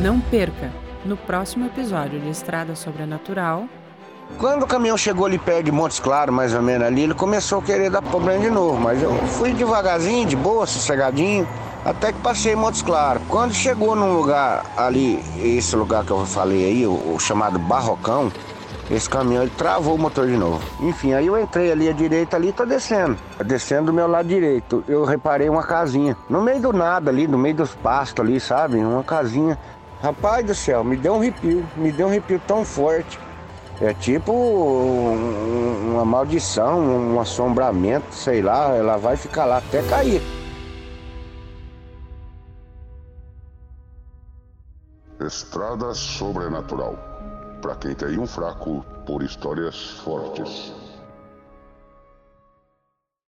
Não perca! No próximo episódio de Estrada Sobrenatural. Quando o caminhão chegou ali perto de Montes Claros, mais ou menos ali, ele começou a querer dar problema de novo. Mas eu fui devagarzinho, de boa, sossegadinho, até que passei Montes Claros. Quando chegou num lugar ali, esse lugar que eu falei aí, o, o chamado Barrocão, esse caminhão ele travou o motor de novo. Enfim, aí eu entrei ali à direita ali, tô descendo. Descendo do meu lado direito. Eu reparei uma casinha. No meio do nada ali, no meio dos pastos ali, sabe? Uma casinha. Rapaz do céu, me deu um arrepio. Me deu um arrepio tão forte. É tipo um- uma maldição, um assombramento, sei lá. Ela vai ficar lá até cair. Estrada Sobrenatural. Para quem tem um fraco por histórias fortes.